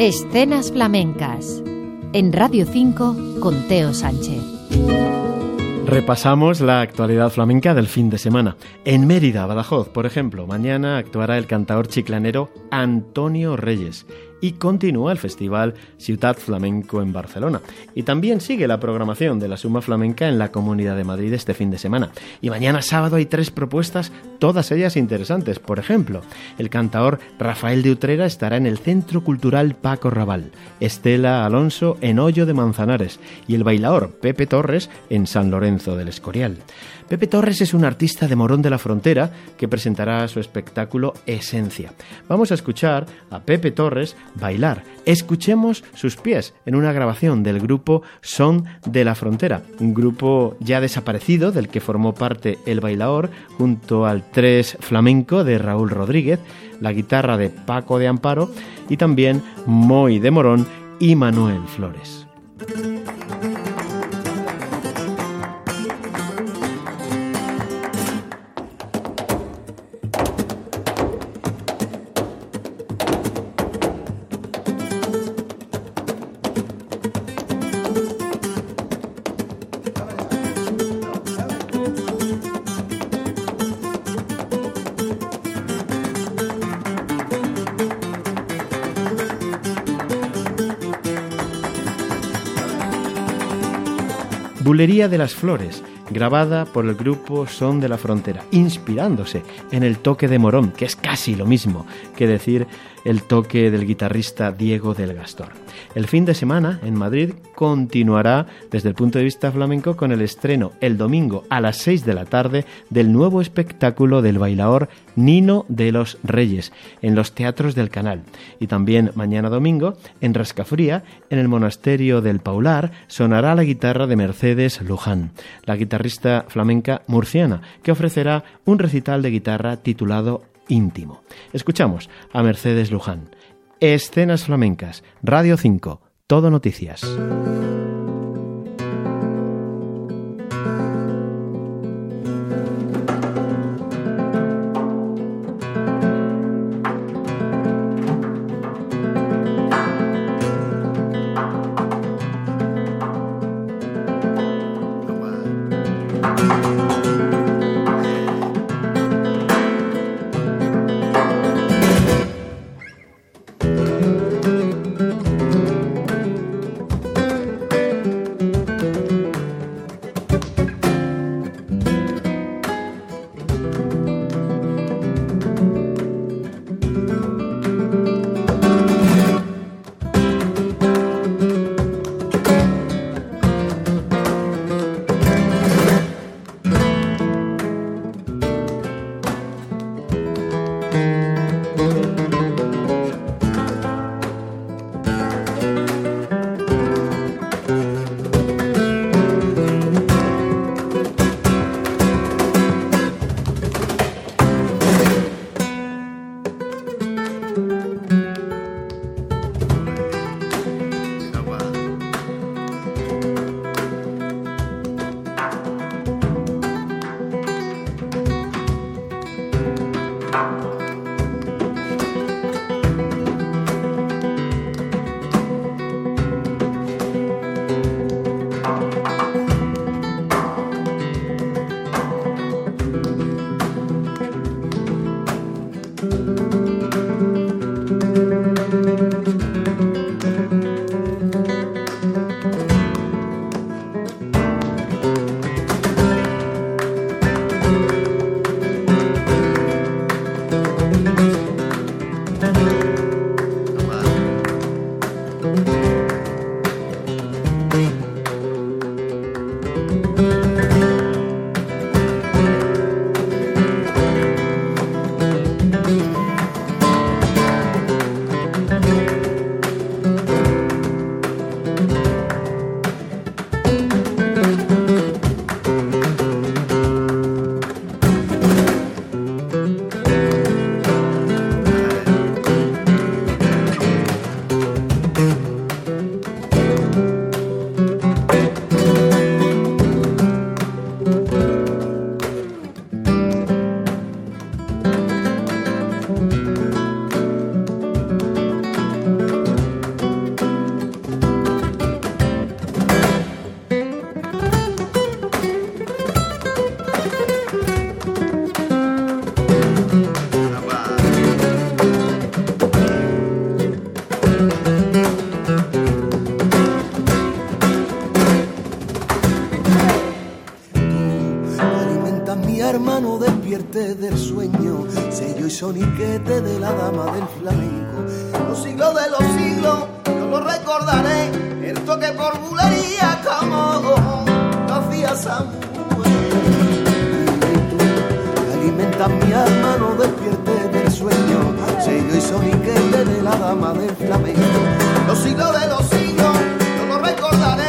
Escenas flamencas. En Radio 5 con Teo Sánchez. Repasamos la actualidad flamenca del fin de semana. En Mérida, Badajoz, por ejemplo, mañana actuará el cantador chiclanero Antonio Reyes y continúa el festival Ciudad Flamenco en Barcelona. Y también sigue la programación de la Suma Flamenca en la Comunidad de Madrid este fin de semana. Y mañana sábado hay tres propuestas, todas ellas interesantes. Por ejemplo, el cantador Rafael de Utrera estará en el Centro Cultural Paco Raval, Estela Alonso en Hoyo de Manzanares y el bailador Pepe Torres en San Lorenzo del Escorial. Pepe Torres es un artista de Morón de la Frontera que presentará su espectáculo Esencia. Vamos a escuchar a Pepe Torres bailar. Escuchemos sus pies en una grabación del grupo Son de la Frontera, un grupo ya desaparecido del que formó parte el bailador junto al tres flamenco de Raúl Rodríguez, la guitarra de Paco de Amparo y también Moy de Morón y Manuel Flores. Bulería de las Flores, grabada por el grupo Son de la Frontera, inspirándose en el toque de Morón, que es casi lo mismo que decir el toque del guitarrista Diego del Gastor. El fin de semana en Madrid continuará desde el punto de vista flamenco con el estreno el domingo a las 6 de la tarde del nuevo espectáculo del bailador Nino de los Reyes en los teatros del canal. Y también mañana domingo en Rascafría, en el monasterio del Paular, sonará la guitarra de Mercedes Luján, la guitarrista flamenca murciana, que ofrecerá un recital de guitarra titulado íntimo. Escuchamos a Mercedes Luján. Escenas flamencas, Radio 5, Todo Noticias. Del sueño, sello y soniquete de la dama del flamenco. Los siglos de los siglos, yo lo recordaré, el toque por bulería como lo hacía Samuel. Alimentas mi alma, no despierte del sueño, sello y soniquete de la dama del flamenco. Los siglos de los siglos, yo lo recordaré,